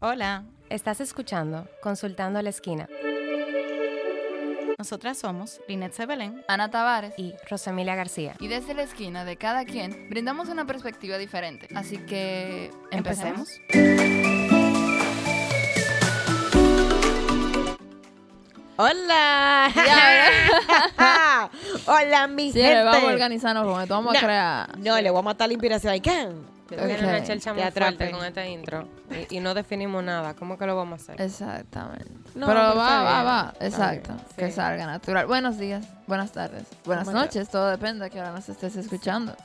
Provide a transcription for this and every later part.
Hola, estás escuchando Consultando a la Esquina Nosotras somos Linet Sebelén. Ana Tavares. y Rosemilia García. Y desde la esquina de cada quien brindamos una perspectiva diferente. Así que empecemos. Hola. Hola, mi Sí, gente. vamos a organizarnos con esto. Vamos a No. crear. No, le voy a matar la inspiración. ¿Y qué? Tiene Ok. una chelcha muy fuerte con este intro y, y no definimos nada. ¿Cómo que lo vamos a hacer? Exactamente. No, pero pero va, va, va. Exacto. Que sí. salga natural. Buenos días, buenas tardes, buenas noches. Todo depende de que ahora nos estés escuchando.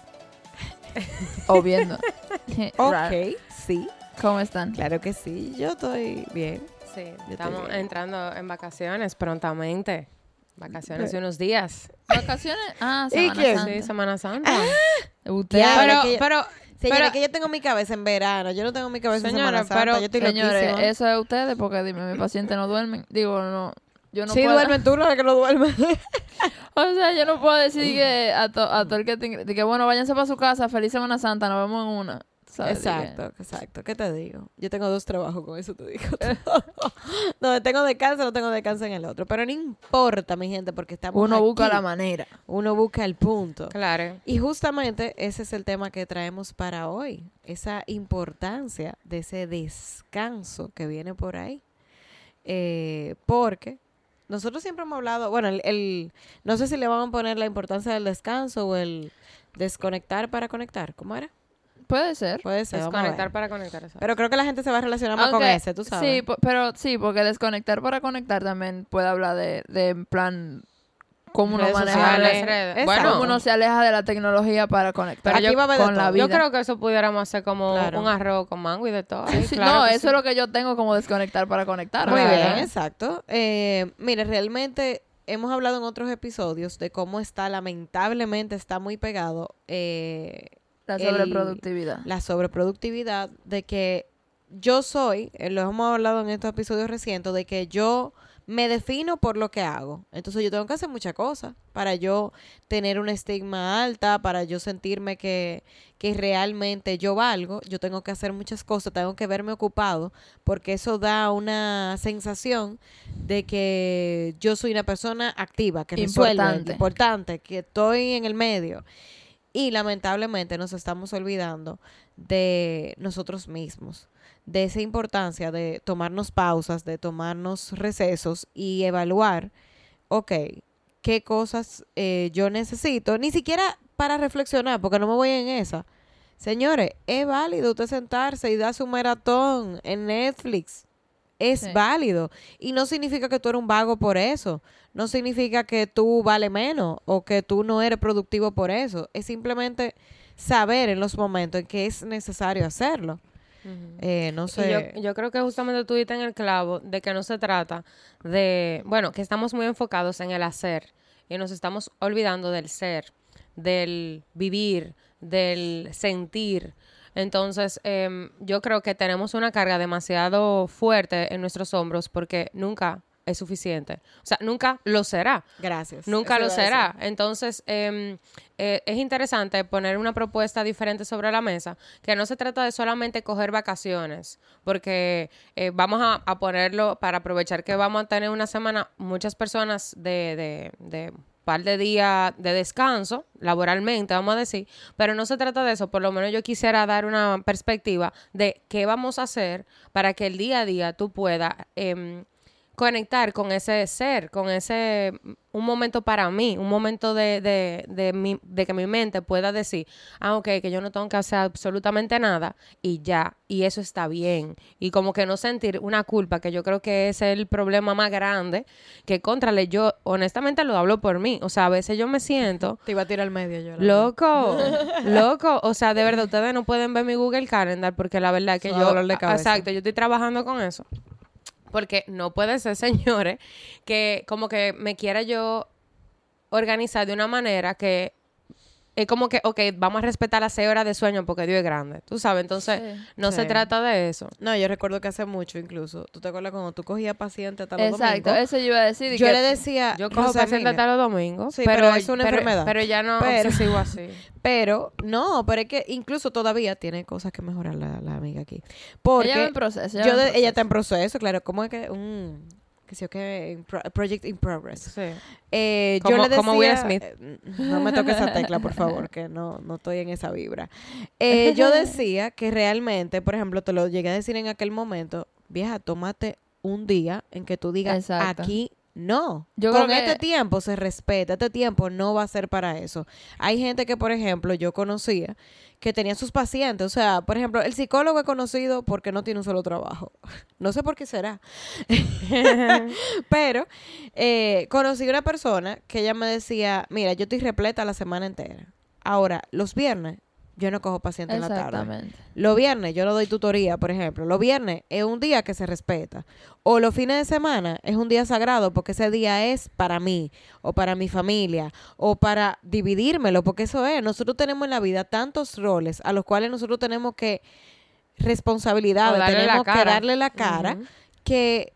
o viendo. Ok, sí. ¿Cómo están? Claro que sí. Yo estoy bien. Sí, estoy estamos bien. entrando en vacaciones prontamente. Vacaciones de unos días. ¿Vacaciones? Ah, ¿Y Semana quién? Santa. Sí, Semana Santa. Usted. Ya, pero, que yo- pero, Señora, Pero- que yo tengo mi cabeza en verano. Yo no tengo mi cabeza Señora, en Semana Santa. pero- yo estoy Señores, loquísima. eso es ustedes porque dime, mis pacientes no duermen. Digo, no. Yo no sí, puedo. duermen tú, no es que no duerme. O sea, yo no puedo decir que a, to- a todo el que te que bueno, váyanse para su casa, feliz Semana Santa, nos vemos en una. Exacto, exacto. ¿Qué te digo? Yo tengo dos trabajos con eso, te digo. Donde tengo descanso, no tengo descanso en el otro. Pero no importa, mi gente, porque estamos Uno busca la manera. Uno busca el punto. claro. Y justamente ese es el tema que traemos para hoy, esa importancia de ese descanso que viene por ahí. Eh, porque nosotros siempre hemos hablado, bueno, el, el- no sé si le vamos a poner la importancia del descanso o el desconectar para conectar, ¿cómo era? Puede ser. Puede ser, Desconectar para conectar. Pero creo que la gente se va a relacionar más con ese, tú sabes. Sí, pero sí, porque desconectar para conectar también puede hablar de, de en plan, cómo uno maneja, sociales. Las redes. Bueno, cómo uno se aleja de la tecnología para conectar Pero aquí va a haber de con la vida. yo creo que eso pudiéramos hacer como Claro. un arroz con mango y de todo. Sí, Ay, sí, claro no, eso sí. es lo que yo tengo como desconectar para conectar. Muy ¿verdad? bien, exacto. Eh, mire, realmente hemos hablado en otros episodios de cómo está, lamentablemente, está muy pegado eh, La el- sobreproductividad. la sobreproductividad de que yo soy, eh, lo hemos hablado en estos episodios recientes, de que yo me defino por lo que hago. Entonces yo tengo que hacer muchas cosas para yo tener una estigma alta, para yo sentirme que, que realmente yo valgo. Yo tengo que hacer muchas cosas, tengo que verme ocupado, porque eso da una sensación de que yo soy una persona activa, que resuelve, Importante. importante, que estoy en el medio. Y lamentablemente nos estamos olvidando de nosotros mismos, de esa importancia de tomarnos pausas, de tomarnos recesos y evaluar, ok, qué cosas eh, yo necesito, ni siquiera para reflexionar, porque no me voy en esa. Señores, es válido usted sentarse y dar su maratón en Netflix. Es Sí. válido. Y no significa que tú eres un vago por eso. No significa que tú vale menos o que tú no eres productivo por eso. Es simplemente saber en los momentos en que es necesario hacerlo. Eh, no sé. yo, yo creo que justamente tú diste en el clavo de que no se trata de, bueno, que estamos muy enfocados en el hacer y nos estamos olvidando del ser, del vivir, del sentir. Entonces, em, yo creo que tenemos una carga demasiado fuerte en nuestros hombros porque nunca es suficiente. O sea, nunca lo será. Gracias. Nunca Eso lo decir. será. Entonces, em, eh, es interesante poner una propuesta diferente sobre la mesa, que no se trata de solamente coger vacaciones, porque eh, vamos a, a ponerlo para aprovechar que vamos a tener una semana, muchas personas de, de, de par de días de descanso, laboralmente, vamos a decir, pero no se trata de eso, por lo menos yo quisiera dar una perspectiva de qué vamos a hacer para que el día a día tú puedas... em, conectar con ese ser, con ese, un momento para mí, un momento de, de, de, mi- de que mi mente pueda decir, ah, ok, que yo no tengo que hacer absolutamente nada y ya, y eso está bien. Y como que no sentir una culpa, que yo creo que es el problema más grande, que contrale, yo honestamente lo hablo por mí, o sea, a veces yo me siento... Te iba a tirar al medio yo. Loco, loco, o sea, de verdad, ustedes no pueden ver mi Google Calendar porque la verdad es que da yo, exacto, yo estoy trabajando con eso. Porque no puede ser, señores, que como que me quiera yo organizar de una manera que es como que, ok, vamos a respetar las seis horas de sueño porque Dios es grande. Tú sabes, entonces Sí. no se trata de eso. No, yo recuerdo que hace mucho incluso. ¿Tú te acuerdas cuando tú cogías pacientes hasta los Exacto, domingos? eso yo iba a decir. Yo que- le decía, Yo cojo paciente hasta los domingos. Sí, pero es una enfermedad. Pero ya no Pero- obsesivo así. Pero, no, pero es que incluso todavía tiene cosas que mejorar la, la amiga aquí. Porque ella en proceso. yo ella, en de- ella está en proceso. proceso, claro. ¿Cómo es que un... que sé yo pro- project in progress? Sí. Eh, yo le decía, como Will Smith. eh, no me toques esa tecla, por favor, que no, no estoy en esa vibra. Eh, yo decía que realmente, por ejemplo, te lo llegué a decir en aquel momento, vieja, tómate un día en que tú digas, Exacto. aquí no. Yo Con creo que- este tiempo se respeta, este tiempo no va a ser para eso. Hay gente que, por ejemplo, yo conocía que tenía sus pacientes, o sea, por ejemplo, el psicólogo es conocido porque no tiene un solo trabajo. No sé por qué será. Pero eh, conocí una persona que ella me decía, mira, yo estoy repleta la semana entera. Ahora, los viernes, yo no cojo pacientes en la tarde. Exactamente. Los viernes yo no doy tutoría, por ejemplo. Los viernes es un día que se respeta. O los fines de semana es un día sagrado porque ese día es para mí, o para mi familia, o para dividírmelo, porque eso es. Nosotros tenemos en la vida tantos roles a los cuales nosotros tenemos que responsabilidades, tenemos que darle la cara, que,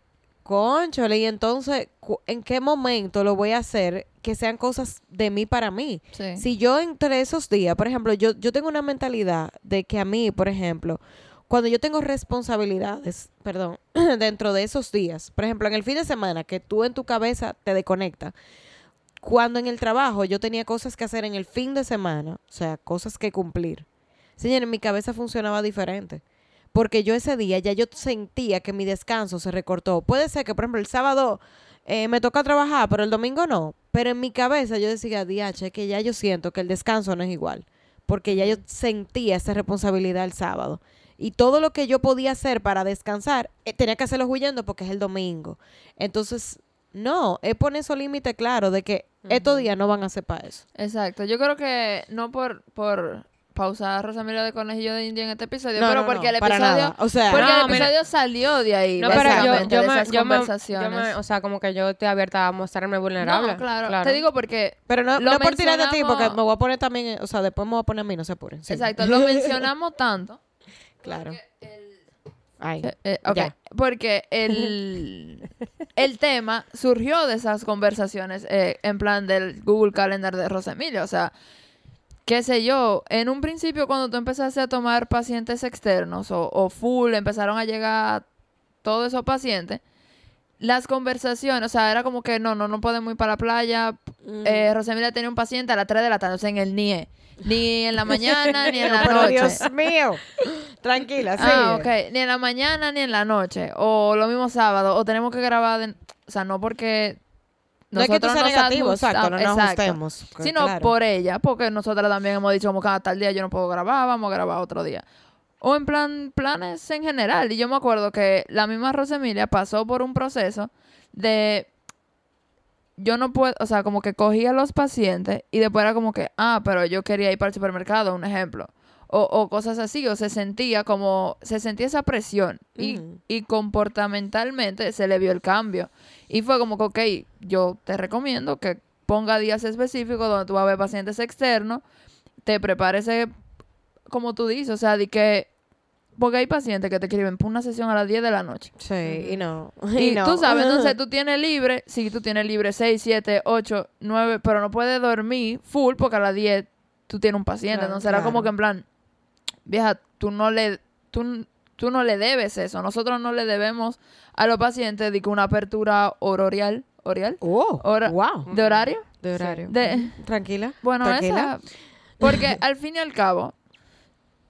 conchole, y entonces, ¿en qué momento lo voy a hacer que sean cosas de mí para mí? Sí. Si yo entre esos días, por ejemplo, yo, yo tengo una mentalidad de que a mí, por ejemplo, cuando yo tengo responsabilidades, perdón, dentro de esos días, por ejemplo, en el fin de semana, que tú en tu cabeza te desconectas, cuando en el trabajo yo tenía cosas que hacer en el fin de semana, o sea, cosas que cumplir, señores, mi cabeza funcionaba diferente. Porque yo ese día ya yo sentía que mi descanso se recortó. Puede ser que, por ejemplo, el sábado eh, me toca trabajar, pero el domingo no. Pero en mi cabeza yo decía, diache, que ya yo siento que el descanso no es igual. Porque ya yo sentía esa responsabilidad el sábado. Y todo lo que yo podía hacer para descansar, eh, tenía que hacerlo huyendo porque es el domingo. Entonces, no, es poner esos límites claros de que estos días no van a ser para eso. Exacto. Yo creo que no por, por pausar a Rosamila de Conejillo de India en este episodio, No, pero no, porque no, el para episodio... nada. O sea, Porque No, el mira. episodio salió de ahí, No, pero yo, yo, de me, esas yo, me, yo conversaciones. me- o sea, como que yo estoy abierta a mostrarme vulnerable. No, claro. Te digo porque pero no, lo no por tirar de ti, porque me voy a poner también, eh, o sea, después me voy a poner a mí, no se apuren. Sí. Exacto, lo mencionamos tanto. Claro. Ay, Eh, eh, ok, Ya. porque el, el tema surgió de esas conversaciones eh, en plan del Google Calendar de Rosemilla. O sea, qué sé yo, en un principio cuando tú empezaste a tomar pacientes externos o, o full, empezaron a llegar todos esos pacientes, las conversaciones, o sea, era como que no, no, no podemos ir para la playa. Mm. Eh, Rosemilla tenía un paciente a las 3 de la tarde, o sea, en el NIE. Ni en la mañana, ni en la pero noche. Dios mío. Tranquila, sí. Ah, ok. Ni en la mañana ni en la noche. O lo mismo sábado. O tenemos que grabar. de- O sea, no porque. No es que seas nos negativo, exacto, no nos exacto. ajustemos. Sino claro. por ella. Porque nosotras también hemos dicho como "Ah, tal día yo no puedo grabar, vamos a grabar otro día. O en plan, planes en general. Y yo me acuerdo que la misma Rosemilia pasó por un proceso de yo no puedo, o sea, como que cogía a los pacientes y después era como que, ah, pero yo quería ir para el supermercado, un ejemplo. O, o cosas así, o se sentía como, se sentía esa presión y, Ujú. y comportamentalmente se le vio el cambio. Y fue como que, ok, yo te recomiendo que ponga días específicos donde tú vas a ver pacientes externos, te prepares, eh, como tú dices, o sea, de que, porque hay pacientes que te escriben por una sesión a las 10 de la noche. Sí, y no. Y no. tú sabes, entonces tú tienes libre, sí, tú tienes libre 6, 7, 8, 9, pero no puedes dormir full porque a las 10 tú tienes un paciente. Claro, entonces era como que en plan, vieja, tú no le, tú, tú no le debes eso. Nosotros no le debemos a los pacientes de que una apertura horarial, ¿horarial? Oh, Hora- wow. ¿De horario? De horario. De, Tranquila. bueno, Tranquila. esa. Porque al fin y al cabo,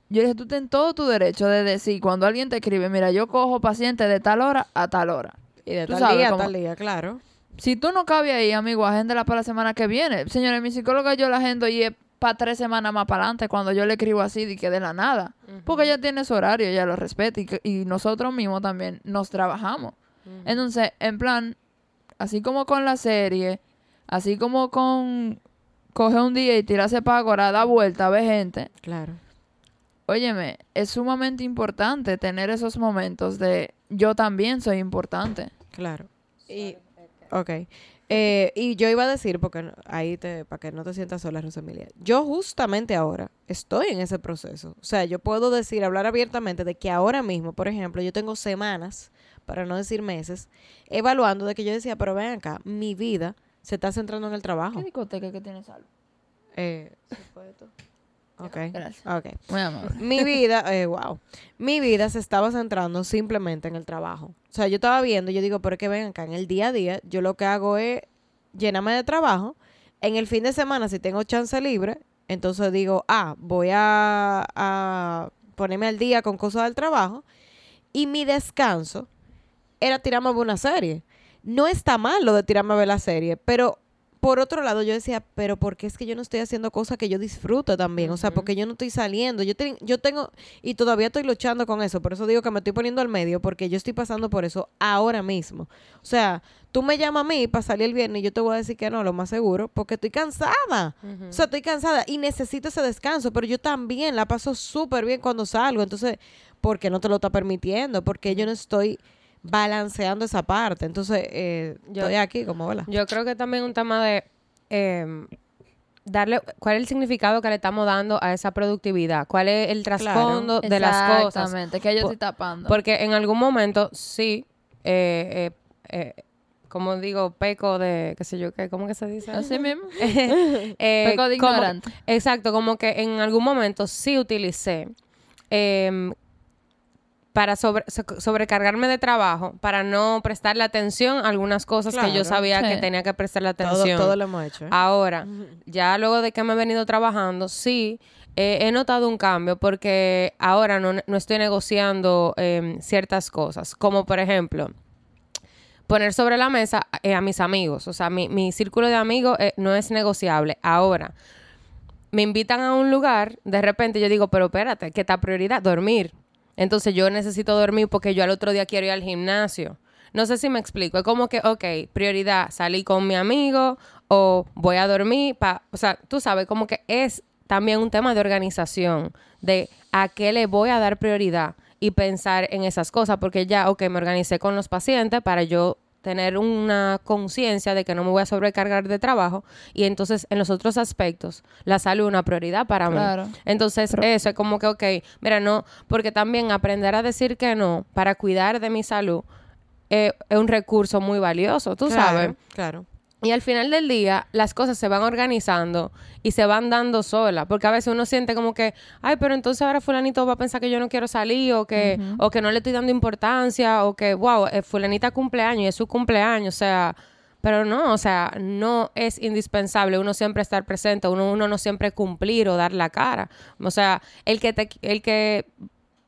yo dije, tú tienes todo tu derecho de decir, cuando alguien te escribe, mira, yo cojo paciente de tal hora a tal hora. Y de tú tal día a tal día, claro. Si tú no cabes ahí, amigo, agéndela para la semana que viene. Señores, mi psicóloga yo la agendo y es para tres semanas más para adelante cuando yo le escribo así de que de la nada. Porque ella tiene su horario, ella lo respeta y, nosotros mismos también nos trabajamos. Entonces, en plan, así como con la serie, así como con coge un día y tirarse para ahora, da vuelta, ve gente. Claro. Óyeme, es sumamente importante tener esos momentos de yo también soy importante. Claro. Y, ok. Eh, y yo iba a decir, porque ahí te, para que no te sientas sola, Rosemilia, yo justamente ahora estoy en ese proceso. O sea, yo puedo decir, hablar abiertamente de que ahora mismo, por ejemplo, yo tengo semanas, para no decir meses, evaluando de que yo decía, pero ven acá, mi vida se está centrando en el trabajo. ¿Qué discoteca que tienes algo? Eh. Ok, Gracias. ok. Muy amable. Mi vida, eh, wow. Mi vida se estaba centrando simplemente en el trabajo. O sea, yo estaba viendo, yo digo, pero es que ven acá, en el día a día, yo lo que hago es llenarme de trabajo. En el fin de semana, si tengo chance libre, entonces digo, ah, voy a, a ponerme al día con cosas del trabajo. Y mi descanso era tirarme a ver una serie. No está mal lo de tirarme a ver la serie, pero por otro lado yo decía, pero ¿por qué es que yo no estoy haciendo cosas que yo disfruto también? O sea, porque yo no estoy saliendo. Yo, ten- yo tengo, y todavía estoy luchando con eso, por eso digo que me estoy poniendo al medio, porque yo estoy pasando por eso ahora mismo. O sea, tú me llamas a mí para salir el viernes y yo te voy a decir que no, lo más seguro, porque estoy cansada. O sea, estoy cansada y necesito ese descanso, pero yo también la paso súper bien cuando salgo. Entonces, ¿por qué no te lo está permitiendo? Porque yo no estoy balanceando esa parte. Entonces, eh, Yo- estoy aquí como, hola. Yo creo que también un tema de eh, darle, ¿cuál es el significado que le estamos dando a esa productividad? ¿Cuál es el trasfondo de las cosas? Exactamente, que yo estoy tapando. Porque en algún momento, sí, eh, eh, eh, como digo, peco de, qué sé yo, qué, ¿cómo que se dice? Así mismo. Eh, Peco de como- ignorante. exacto, como que en algún momento sí utilicé em, para sobre- so- sobrecargarme de trabajo, para no prestarle atención a algunas cosas que yo sabía que tenía que prestarle atención. todo lo hemos hecho. ¿eh? Ahora, ya luego de que me he venido trabajando, sí, eh, he notado un cambio porque ahora no, no estoy negociando em, ciertas cosas, como por ejemplo, poner sobre la mesa eh, a mis amigos. O sea, mi, mi círculo de amigos eh, no es negociable. Ahora, me invitan a un lugar, de repente yo digo, pero espérate, ¿qué está prioridad? Dormir. Entonces yo necesito dormir porque yo al otro día quiero ir al gimnasio. No sé si me explico. Es como que, ok, prioridad, salí con mi amigo o voy a dormir. Pa o sea, tú sabes, como que es también un tema de organización, de a qué le voy a dar prioridad y pensar en esas cosas, porque ya, ok, me organicé con los pacientes para yo tener una conciencia de que no me voy a sobrecargar de trabajo y entonces en los otros aspectos la salud es una prioridad para Claro. mí. Entonces eso es como que, ok, mira, no, porque también aprender a decir que no para cuidar de mi salud eh, es un recurso muy valioso, tú Claro, sabes. Claro. Y al final del día, las cosas se van organizando y se van dando solas. Porque a veces uno siente como que, ay, pero entonces ahora fulanito va a pensar que yo no quiero salir o que, o que no le estoy dando importancia o que, wow, eh, fulanita cumpleaños y es su cumpleaños. O sea, pero no, o sea, no es indispensable uno siempre estar presente, uno, uno no siempre cumplir o dar la cara. O sea, el que te, el que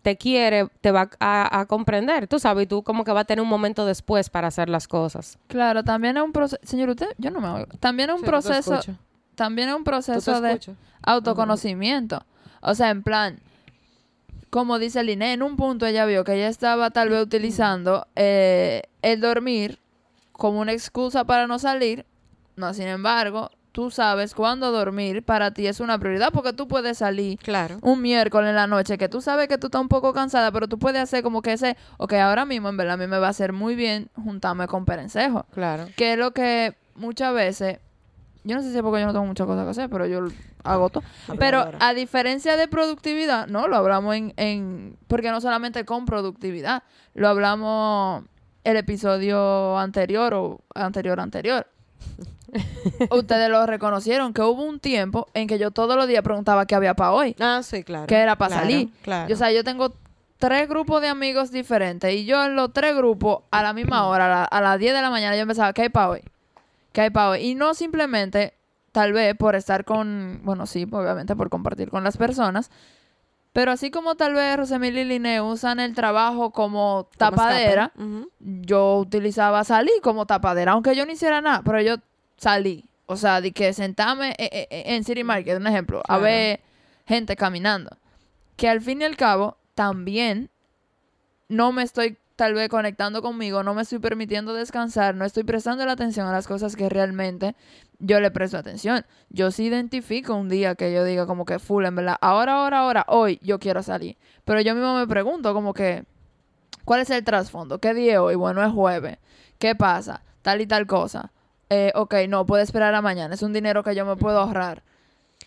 te quiere te va a, a comprender, tú sabes, y tú como que va a tener un momento después para hacer las cosas. Claro, también es un proceso. Señor, usted, yo no me oigo. También es un Sí, proceso. También es un ¿Tú te proceso de autoconocimiento. O sea, en plan, como dice Liné, en un punto ella vio que ella estaba tal vez utilizando eh, el dormir como una excusa para no salir. No, sin embargo, tú sabes cuándo dormir para ti es una prioridad porque tú puedes salir Claro. un miércoles en la noche que tú sabes que tú estás un poco cansada, pero tú puedes hacer como que ese, ok, ahora mismo en verdad a mí me va a hacer muy bien juntarme con Perencejo. Claro. Que es lo que muchas veces, yo no sé si es porque yo no tengo muchas cosas que hacer, pero yo hago todo. Pero a diferencia de productividad, no, lo hablamos en, en, porque no solamente con productividad, lo hablamos el episodio anterior o anterior anterior. Ustedes lo reconocieron, que hubo un tiempo en que yo todos los días preguntaba qué había para hoy. Ah, sí, claro. que era para Claro, salir. Claro. Yo, o sea, yo tengo tres grupos de amigos diferentes y yo en los tres grupos a la misma hora, a, la- a las 10 de la mañana, yo empezaba, ¿qué hay para hoy? ¿Qué hay para hoy? Y no simplemente, tal vez por estar con, bueno, sí, obviamente por compartir con las personas, pero así como tal vez Rosemil y Liné usan el trabajo como Como tapadera, yo utilizaba salir como tapadera, aunque yo no hiciera nada, pero yo salí. O sea, de que sentarme eh, eh, eh, en City Market, un ejemplo, a ver gente caminando. Que al fin y al cabo, también no me estoy tal vez conectando conmigo, no me estoy permitiendo descansar, no estoy prestando la atención a las cosas que realmente yo le presto atención. Yo sí identifico un día que yo diga como que full, en verdad, ahora, ahora, ahora, hoy yo quiero salir. Pero yo mismo me pregunto como que, ¿cuál es el trasfondo? ¿Qué día es hoy? Bueno, es jueves. ¿Qué pasa? Tal y tal cosa. Eh, ok, no, puede esperar a mañana. Es un dinero que yo me puedo ahorrar.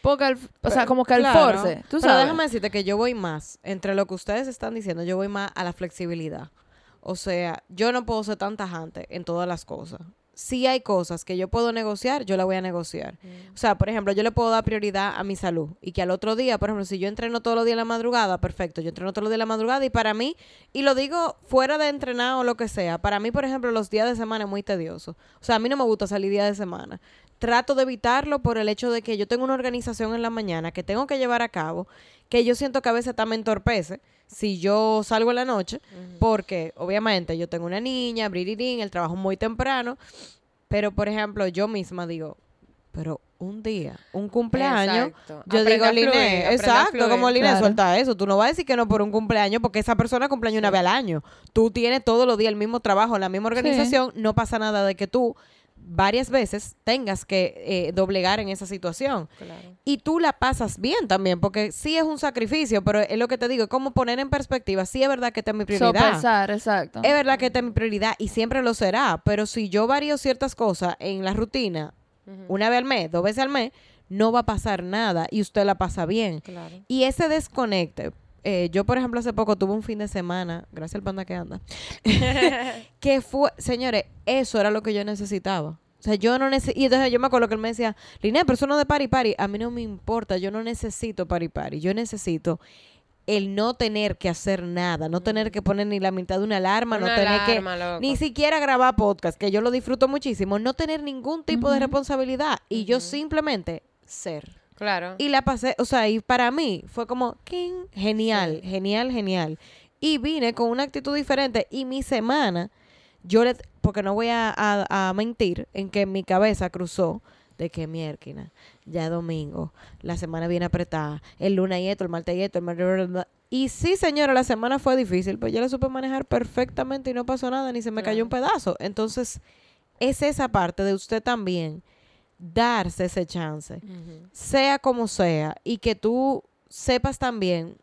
Porque, el- o sea, Pero- como que el claro, force, tú Pero sabes. déjame decirte que yo voy más, entre lo que ustedes están diciendo, yo voy más a la flexibilidad. O sea, yo no puedo ser tan tajante en todas las cosas. Si hay cosas que yo puedo negociar, yo la voy a negociar. O sea, por ejemplo, yo le puedo dar prioridad a mi salud y que al otro día, por ejemplo, si yo entreno todos los días en la madrugada, perfecto, yo entreno todos los días en la madrugada y para mí, y lo digo fuera de entrenar o lo que sea, para mí, por ejemplo, los días de semana es muy tedioso. O sea, a mí no me gusta salir días de semana. Trato de evitarlo por el hecho de que yo tengo una organización en la mañana que tengo que llevar a cabo, que yo siento que a veces también entorpece si yo salgo en la noche, porque obviamente yo tengo una niña, bririrín, el trabajo muy temprano, pero por ejemplo, yo misma digo, pero un día, un cumpleaños, Exacto. yo Aprende digo, Liné, exacto, como Liné, Claro. suelta eso. Tú no vas a decir que no por un cumpleaños porque esa persona cumpleaños una vez al año. Tú tienes todos los días el mismo trabajo, la misma organización, no pasa nada de que tú varias veces tengas que eh, doblegar en esa situación. Claro. Y tú la pasas bien también, porque sí es un sacrificio, pero es lo que te digo, es como poner en perspectiva, sí es verdad que esta es mi prioridad. Sopesar, exacto. Es verdad que esta es mi prioridad y siempre lo será, pero si yo varío ciertas cosas en la rutina, una vez al mes, dos veces al mes, no va a pasar nada y usted la pasa bien. Claro. Y ese desconecte, eh, yo por ejemplo hace poco tuve un fin de semana, gracias al panda que anda, que fue, señores, eso era lo que yo necesitaba. O sea, yo no necesito, y entonces yo me acuerdo que él me decía, Liné, pero eso no de pari pari, a mí no me importa, yo no necesito pari pari, yo necesito el no tener que hacer nada, no tener que poner ni la mitad de una alarma, no tener alarma, que loco. ni siquiera grabar podcast, que yo lo disfruto muchísimo, no tener ningún tipo de responsabilidad y yo simplemente ser. Claro. Y la pasé, o sea, y para mí fue como, king, genial, genial, genial. Y vine con una actitud diferente y mi semana, yo le, porque no voy a, a- a mentir, en que mi cabeza cruzó de que miérquina, ya es domingo, la semana viene apretada, el lunes y esto, el martes y esto, el martes... Y sí, señora, la semana fue difícil, pero yo la supe manejar perfectamente y no pasó nada, ni se me cayó un pedazo. Entonces, es esa parte de usted también darse ese chance sea como sea, y que tú sepas también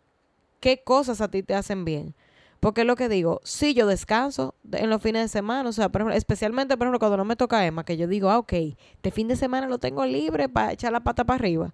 qué cosas a ti te hacen bien. Porque es lo que digo, si yo descanso de- en los fines de semana, o sea, por ejemplo, especialmente, por ejemplo, cuando no me toca Emma, que yo digo, ah, ok, de fin de semana lo tengo libre para echar la pata para arriba.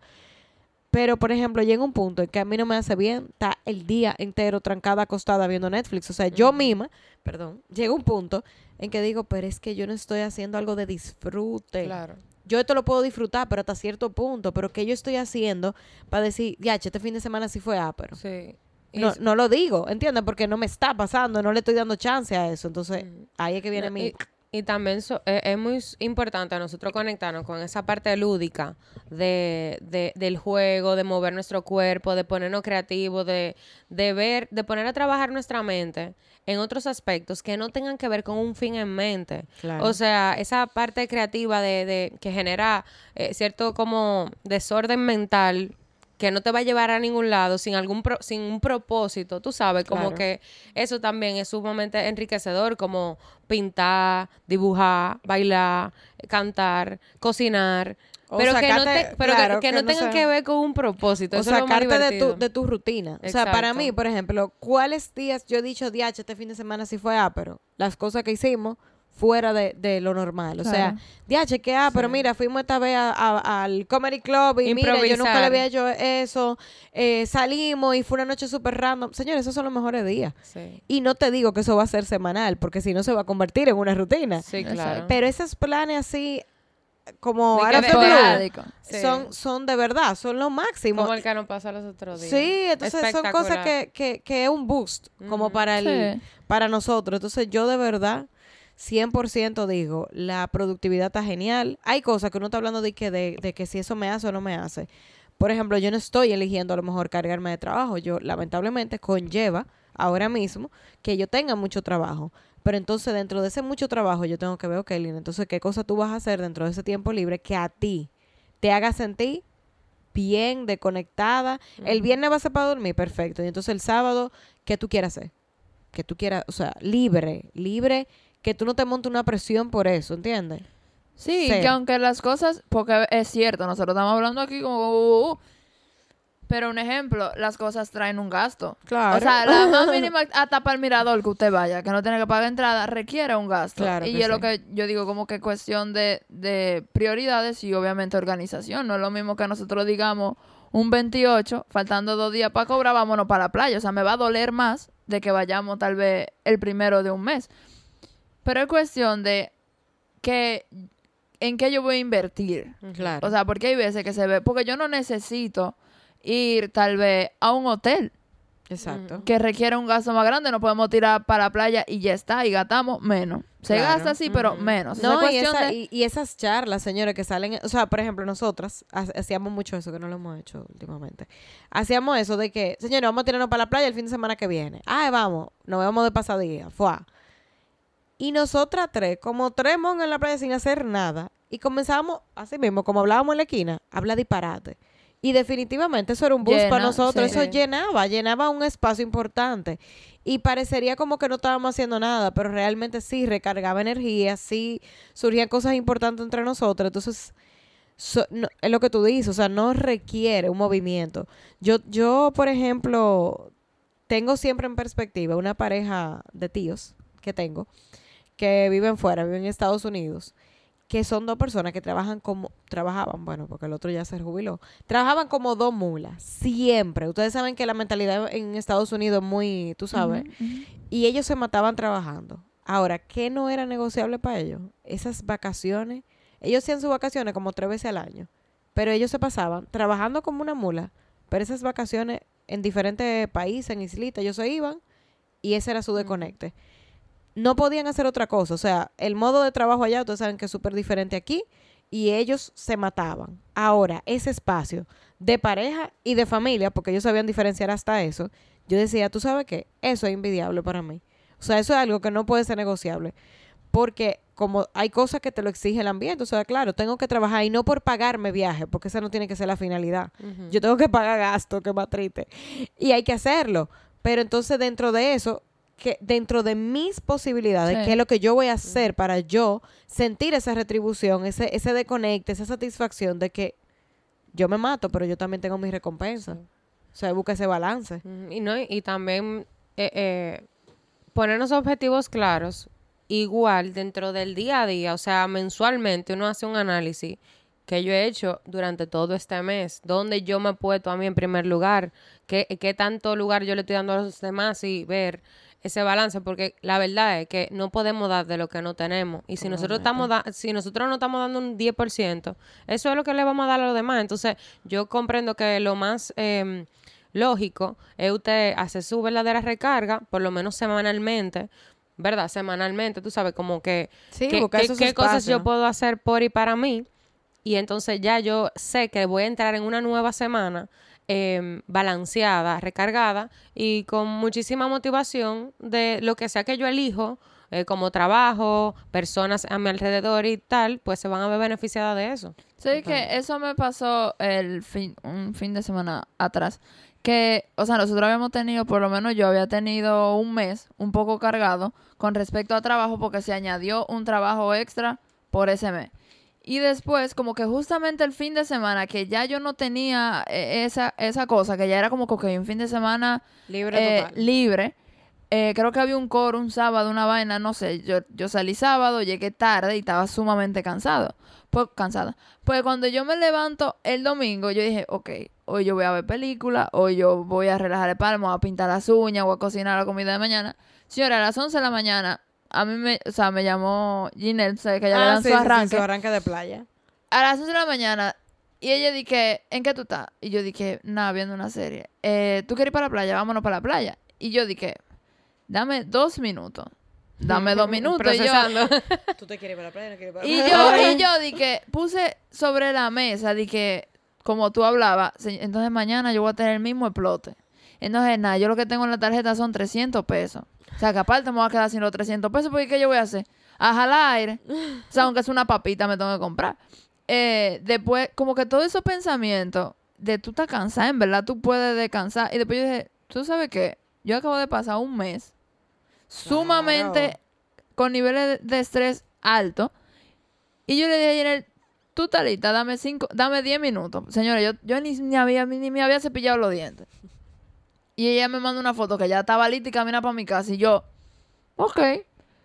Pero, por ejemplo, llega un punto en que a mí no me hace bien estar el día entero trancada, acostada viendo Netflix. O sea, yo misma, perdón, llega un punto en que digo, pero es que yo no estoy haciendo algo de disfrute Claro. Yo esto lo puedo disfrutar, pero hasta cierto punto. Pero ¿qué yo estoy haciendo para decir, ya, este fin de semana sí fue ápero? Sí. No, no lo digo, ¿entiendes? Porque no me está pasando, no le estoy dando chance a eso. Entonces, Ujú. ahí es que viene No, mi... Y, y también so- eh, es muy importante nosotros conectarnos con esa parte lúdica de, de- del juego, de mover nuestro cuerpo, de ponernos creativos, de, de ver, de poner a trabajar nuestra mente en otros aspectos que no tengan que ver con un fin en mente. Claro. O sea, esa parte creativa de, de que genera eh, cierto como desorden mental que no te va a llevar a ningún lado sin algún pro- sin un propósito, tú sabes, como Claro. que eso también es sumamente enriquecedor, como pintar, dibujar, bailar, cantar, cocinar, O pero que no, te- pero que- claro, que, que no no tengan sea- que ver con un propósito. o eso es sacarte de tu, de tu rutina. O sea, para mí, por ejemplo, ¿cuáles días yo he dicho, diache, este fin de semana sí fue ápero? Las cosas que hicimos fuera de, de lo normal. O sea, diache, que ah, pero mira, fuimos esta vez a- a- al Comedy Club y mira, yo nunca le había hecho eso. Eh, salimos y fue una noche súper random. Señores, esos son los mejores días. Sí, Y no te digo que eso va a ser semanal, porque si no se va a convertir en una rutina. sí, claro. Pero esos planes así, como. Sí. son, son de verdad, son lo máximo. como el que nos pasó los otros días. Sí, entonces son cosas que, que, que es un boost, como para, el, Sí. para nosotros. Entonces yo de verdad, 100% digo, la productividad está genial. Hay cosas que uno está hablando de que, de, de que si eso me hace o no me hace. Por ejemplo, yo no estoy eligiendo a lo mejor cargarme de trabajo. Yo lamentablemente conlleva ahora mismo que yo tenga mucho trabajo. Pero entonces dentro de ese mucho trabajo yo tengo que ver, ok, Lina, entonces qué cosa tú vas a hacer dentro de ese tiempo libre que a ti te haga sentir bien, desconectada. El viernes vas a ser para dormir, perfecto. Y entonces el sábado, ¿qué tú quieras hacer? Que tú quieras, o sea, libre, libre, que tú no te montes una presión por eso, ¿entiendes? Sí, Ser. que aunque las cosas, porque es cierto, nosotros estamos hablando aquí como, uh, uh, uh, Pero un ejemplo, las cosas traen un gasto. Claro. O sea, la más mínima hasta para el mirador que usted vaya, que no tiene que pagar entrada, requiere un gasto. Claro y es lo que yo digo como que cuestión de, de prioridades y obviamente organización. No es lo mismo que nosotros digamos un 28, faltando dos días para cobrar, vámonos para la playa. O sea, me va a doler más de que vayamos tal vez el primero de un mes. Pero es cuestión de que en qué yo voy a invertir. Claro. O sea, porque hay veces que se ve, porque yo no necesito ir tal vez a un hotel Exacto. que requiere un gasto más grande, no podemos tirar para la playa y ya está, y gastamos menos. Se Claro. gasta sí, pero menos. No, Esa y, esa- de- y- y esas charlas, señores, que salen, o sea, por ejemplo, nosotras ha- hacíamos mucho eso, que no lo hemos hecho últimamente. Hacíamos eso de que, señores, vamos a tirarnos para la playa el fin de semana que viene. Ay, vamos, nos vemos de pasadía, fuá. Y nosotras tres, como tres monjas en la playa sin hacer nada, y comenzamos, así mismo, como hablábamos en la esquina, habla disparate. Y definitivamente eso era un Llena, para nosotros, sí. eso llenaba, llenaba un espacio importante. Y parecería como que no estábamos haciendo nada, pero realmente sí recargaba energía, sí surgían cosas importantes entre nosotros. Entonces, so- no- es lo que tú dices, o sea, no requiere un movimiento. Yo, yo, por ejemplo, tengo siempre en perspectiva una pareja de tíos que tengo, que viven fuera, viven en Estados Unidos, que son dos personas que trabajan como, trabajaban, bueno, porque el otro ya se jubiló, trabajaban como dos mulas, siempre. Ustedes saben que la mentalidad en Estados Unidos es muy, tú sabes, y ellos se mataban trabajando. Ahora, ¿qué no era negociable para ellos? Esas vacaciones. Ellos hacían sus vacaciones como tres veces al año. Pero ellos se pasaban trabajando como una mula. Pero esas vacaciones en diferentes países, en islitas, ellos se iban y ese era su desconecte. No podían hacer otra cosa. O sea, el modo de trabajo allá, ustedes saben que es súper diferente aquí. Y ellos se mataban. Ahora, ese espacio de pareja y de familia, porque ellos sabían diferenciar hasta eso, yo decía, ¿tú sabes qué? Eso es invidiable para mí. O sea, eso es algo que no puede ser negociable. Porque como hay cosas que te lo exige el ambiente, o sea, claro, tengo que trabajar y no por pagarme viaje, porque esa no tiene que ser la finalidad. Yo tengo que pagar gasto, que más triste. Y hay que hacerlo. Pero entonces dentro de eso, que dentro de mis posibilidades, Sí. qué es lo que yo voy a hacer para yo sentir esa retribución, ese, ese desconecte, esa satisfacción de que yo me mato, pero yo también tengo mi recompensa. Sí. O sea, busca ese balance. Y, no, y también eh, eh, ponernos objetivos claros, igual dentro del día a día, o sea, mensualmente uno hace un análisis que yo he hecho durante todo este mes, donde yo me he puesto a mí en primer lugar, qué, qué tanto lugar yo le estoy dando a los demás y ver ese balance, porque la verdad es que no podemos dar de lo que no tenemos. Y si nosotros estamos da- si nosotros no estamos dando un 10%, eso es lo que le vamos a dar a los demás. Entonces, yo comprendo que lo más em, lógico es usted hacer su verdadera recarga, por lo menos semanalmente, ¿verdad? Semanalmente, tú sabes, como que Sí, qué, cosas yo puedo hacer por y para mí. Y entonces ya yo sé que voy a entrar en una nueva semana em, balanceada, recargada y con muchísima motivación de lo que sea que yo elijo, eh, como trabajo, personas a mi alrededor y tal, pues se van a ver beneficiadas de eso. Sí, que eso me pasó el fin, un fin de semana atrás. Que, o sea, nosotros habíamos tenido, por lo menos yo había tenido un mes un poco cargado con respecto a trabajo porque se añadió un trabajo extra por ese mes. Y después, como que justamente el fin de semana, que ya yo no tenía eh, esa, esa cosa, que ya era como que un fin de semana Libre eh, total. libre. Eh, creo que había un coro un sábado, una vaina, no sé. Yo, yo salí sábado, llegué tarde y estaba sumamente cansado. Pues, cansada. Pues cuando yo me levanto el domingo, yo dije, ok, hoy yo voy a ver película, hoy yo voy a relajar el palmo, a pintar las uñas, voy a cocinar la comida de mañana. Señora, a las 11 de la mañana, a mí me, o sea, me llamó Ginette, ¿sabes? Que ella le Ah, dan sí, su sí, sí, arranque su arranque de playa. a las 11 de la mañana y ella dije, ¿en qué tú estás? Y yo dije, nada, viendo una serie. Eh, ¿Tú quieres ir para la playa? Vámonos para la playa. Y yo dije, dame dos minutos. Dame dos minutos. y yo. ¿Tú te quieres ir para la playa? ¿No quieres ir para y la yo, playa? y yo dije, puse sobre la mesa, dije, como tú hablabas, entonces mañana yo voy a tener el mismo explote. Entonces, nada, yo lo que tengo en la tarjeta son 300 pesos. O sea, que aparte me voy a quedar sin los 300 pesos, porque ¿qué yo voy a hacer? A jalar aire. O sea, aunque es una papita, me tengo que comprar. Eh, después, como que todos esos pensamientos de tú estás cansada, en verdad tú puedes descansar. Y después yo dije, ¿tú sabes qué? Yo acabo de pasar un mes sumamente Claro. con niveles de, estrés altos. Y yo le dije ayer, tú estás lista, dame cinco, dame 10 minutos. Señora, yo, yo ni, ni había, ni me había cepillado los dientes. Y ella me manda una foto que ya estaba lista y camina para mi casa. Y yo, ok.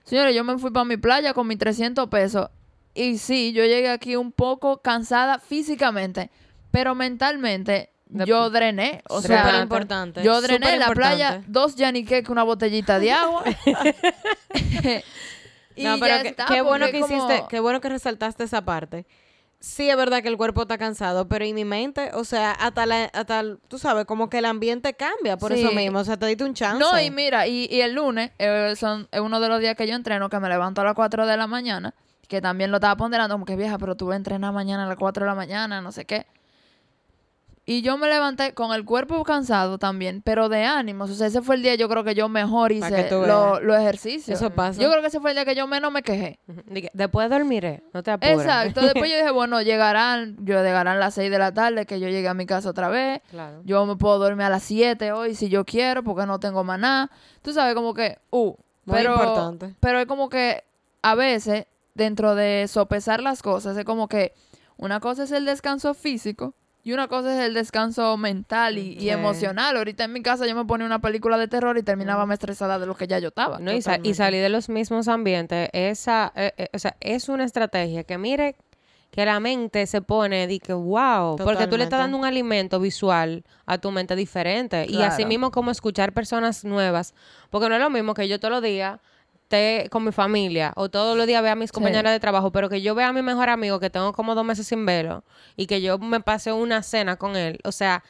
Señores, yo me fui para mi playa con mis 300 pesos. Y sí, yo llegué aquí un poco cansada físicamente, pero mentalmente De- yo drené. O Súper sea, importante. yo drené súper en la playa dos Yaniqueque, una botellita de agua. y no, ya pero que- está, qué bueno que como- hiciste, qué bueno que resaltaste esa parte. Sí, es verdad que el cuerpo está cansado, pero y mi mente, o sea, hasta, la, hasta tú sabes, como que el ambiente cambia por eso mismo. O sea, te diste un chance. No, y mira, y, y el lunes eh, son, es uno de los días que yo entreno, que me levanto a las 4 de la mañana, que también lo estaba ponderando, como que vieja, pero tú vas a entrenar mañana a las 4 de la mañana, no sé qué. Y yo me levanté con el cuerpo cansado también, pero de ánimos. O sea, ese fue el día yo creo que yo mejor hice tú lo- los ejercicios. Eso pasa. Yo creo que ese fue el día que yo menos me quejé. Después dormiré, no te apures. Exacto. Después yo dije, bueno, llegarán, yo llegarán las 6 de la tarde, que yo llegue a mi casa otra vez. Claro. Yo me puedo dormir a las 7 hoy si yo quiero, porque no tengo más nada. Tú sabes, como que, uh, Muy pero, importante. pero es como que a veces, dentro de sopesar las cosas, es como que una cosa es el descanso físico y una cosa es el descanso mental y, emocional. Ahorita en mi casa yo me ponía una película de terror y terminaba más estresada de lo que ya yo estaba. No, y, sa- y salir de los mismos ambientes, esa, eh, eh, o sea, es una estrategia que mire que la mente se pone de que wow, porque tú le estás dando un alimento visual a tu mente diferente. Y así mismo como escuchar personas nuevas, porque no es lo mismo que yo todos los días esté con mi familia o todos los días vea a mis Sí. compañeras de trabajo, pero que yo vea a mi mejor amigo que tengo como dos meses sin verlo y que yo me pase una cena con él, o sea,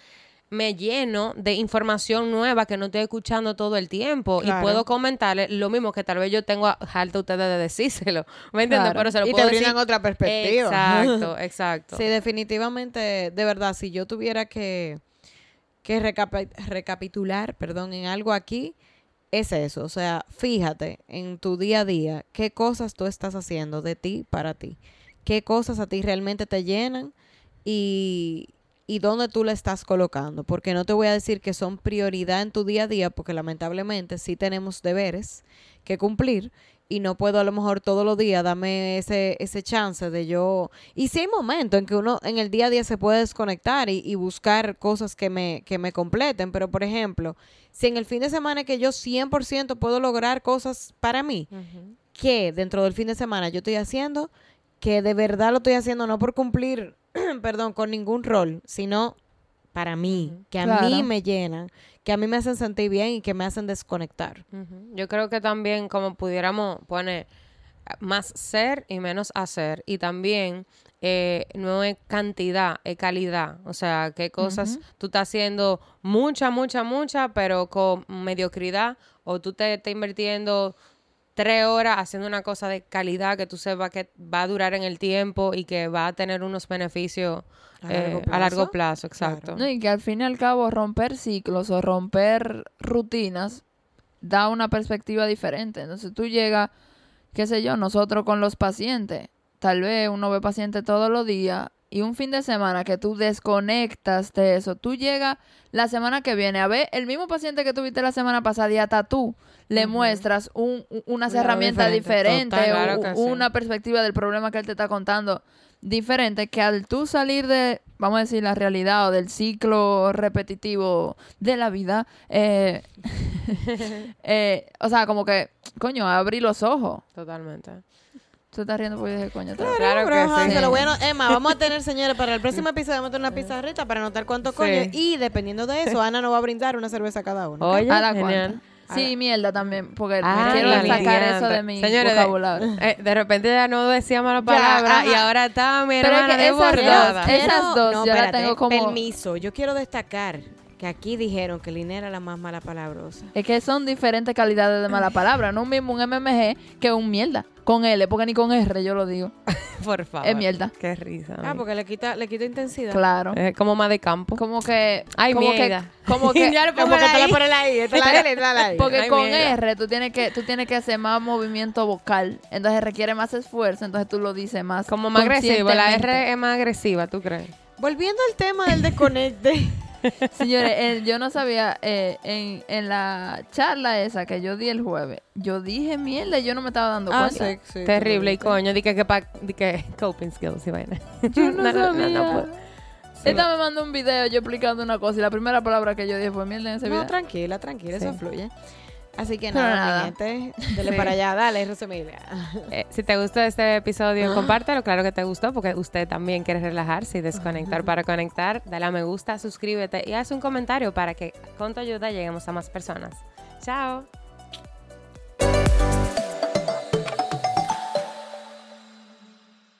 me lleno de información nueva que no estoy escuchando todo el tiempo Claro. y puedo comentarle lo mismo que tal vez yo tengo harta ustedes de decírselo. ¿Me entiendes? Claro. Pero se lo Y te puedo decir. brindan otra perspectiva. Exacto, exacto. Sí, definitivamente, de verdad, si yo tuviera que, que recapitular, perdón, en algo aquí, es eso. O sea, fíjate en tu día a día qué cosas tú estás haciendo de ti para ti. Qué cosas a ti realmente te llenan y, y dónde tú le estás colocando. Porque no te voy a decir que son prioridad en tu día a día, porque lamentablemente sí tenemos deberes que cumplir y no puedo a lo mejor todos los días darme ese, ese chance de yo... Y sí hay momentos en que uno en el día a día se puede desconectar y, y buscar cosas que me, que me completen, pero por ejemplo, si en el fin de semana que yo 100% puedo lograr cosas para mí, que dentro del fin de semana yo estoy haciendo, que de verdad lo estoy haciendo no por cumplir, perdón, con ningún rol, sino para mí, que a Claro. mí me llenan, que a mí me hacen sentir bien y que me hacen desconectar. Yo creo que también como pudiéramos poner más ser y menos hacer y también eh, no es cantidad, es calidad. O sea, qué cosas Ujú. tú estás haciendo mucha, mucha, mucha, pero con mediocridad o tú te estás invirtiendo tres horas haciendo una cosa de calidad que tú sepas que va a durar en el tiempo y que va a tener unos beneficios ¿A eh, largo a largo plazo? plazo, exacto. Claro. No, y que al fin y al cabo romper ciclos o romper rutinas da una perspectiva diferente. Entonces tú llegas, qué sé yo, nosotros con los pacientes, tal vez uno ve pacientes todos los días y un fin de semana que tú desconectas de eso, tú llegas la semana que viene a ver el mismo paciente que tuviste la semana pasada y hasta tú le muestras un- un- unas herramientas diferente, diferentes, claro sí. una perspectiva del problema que él te está contando diferente que al tú salir de, vamos a decir, la realidad o del ciclo repetitivo de la vida, eh, eh, o sea, como que, coño, abrí los ojos. Totalmente. Tú estás riendo porque yo dije, coño, Claro Pero, que ajá, sí. a ano- Emma, vamos a tener, señores, para el próximo episodio vamos a tener una pizarrita para anotar cuánto Sí. coño. Y dependiendo de eso, Ana nos va a brindar una cerveza a cada uno. Oye, a la genial. Sí, mierda también, porque Ay, quiero sacar eso de mi Señores, de-. Eh, de repente ya no decíamos la Ya, palabra y ahora está mi Pero es hermana que esas desbordada. dos- esas dos yo la tengo como- Permiso, yo quiero destacar que aquí dijeron que Lina era la más mala palabrosa. Es que son diferentes calidades de mala palabra. No un mismo un MMG que un mierda. Con L, porque ni con R yo lo digo. Por favor. Es mierda. Qué risa. Ah, porque le quita, le quita intensidad. Claro. Es como más de campo. Como que. Ay, como mierda. que. Como que. Ya lo Como pongo que te la ahí. ahí, es la L, es la I. Porque Ay, con mierda. R tú tienes que tú tienes que hacer más movimiento vocal, entonces requiere más esfuerzo, entonces tú lo dices más Como más agresivo. La. R es más agresiva, ¿tú crees? Volviendo al tema del desconecte. Señores, eh, yo no sabía, eh, en, en la charla esa que yo di el jueves, yo dije mierda y yo no me estaba dando Ah, cuenta. sí, sí, Terrible y coño, di que, que, pa- di que coping skills y vaina. Yo no, sabía. puedo. Esta me mandó un video yo explicando una cosa y la primera palabra que yo dije fue mierda en ese No, video. tranquila, tranquila, eso Sí. fluye. Así que nada, nada. gente, dale Sí. para allá, dale, Rosemilia. Eh, si te gustó este episodio, compártelo. Claro que te gustó porque usted también quiere relajarse y desconectar para conectar. Dale a me gusta, suscríbete y haz un comentario para que con tu ayuda lleguemos a más personas. Chao.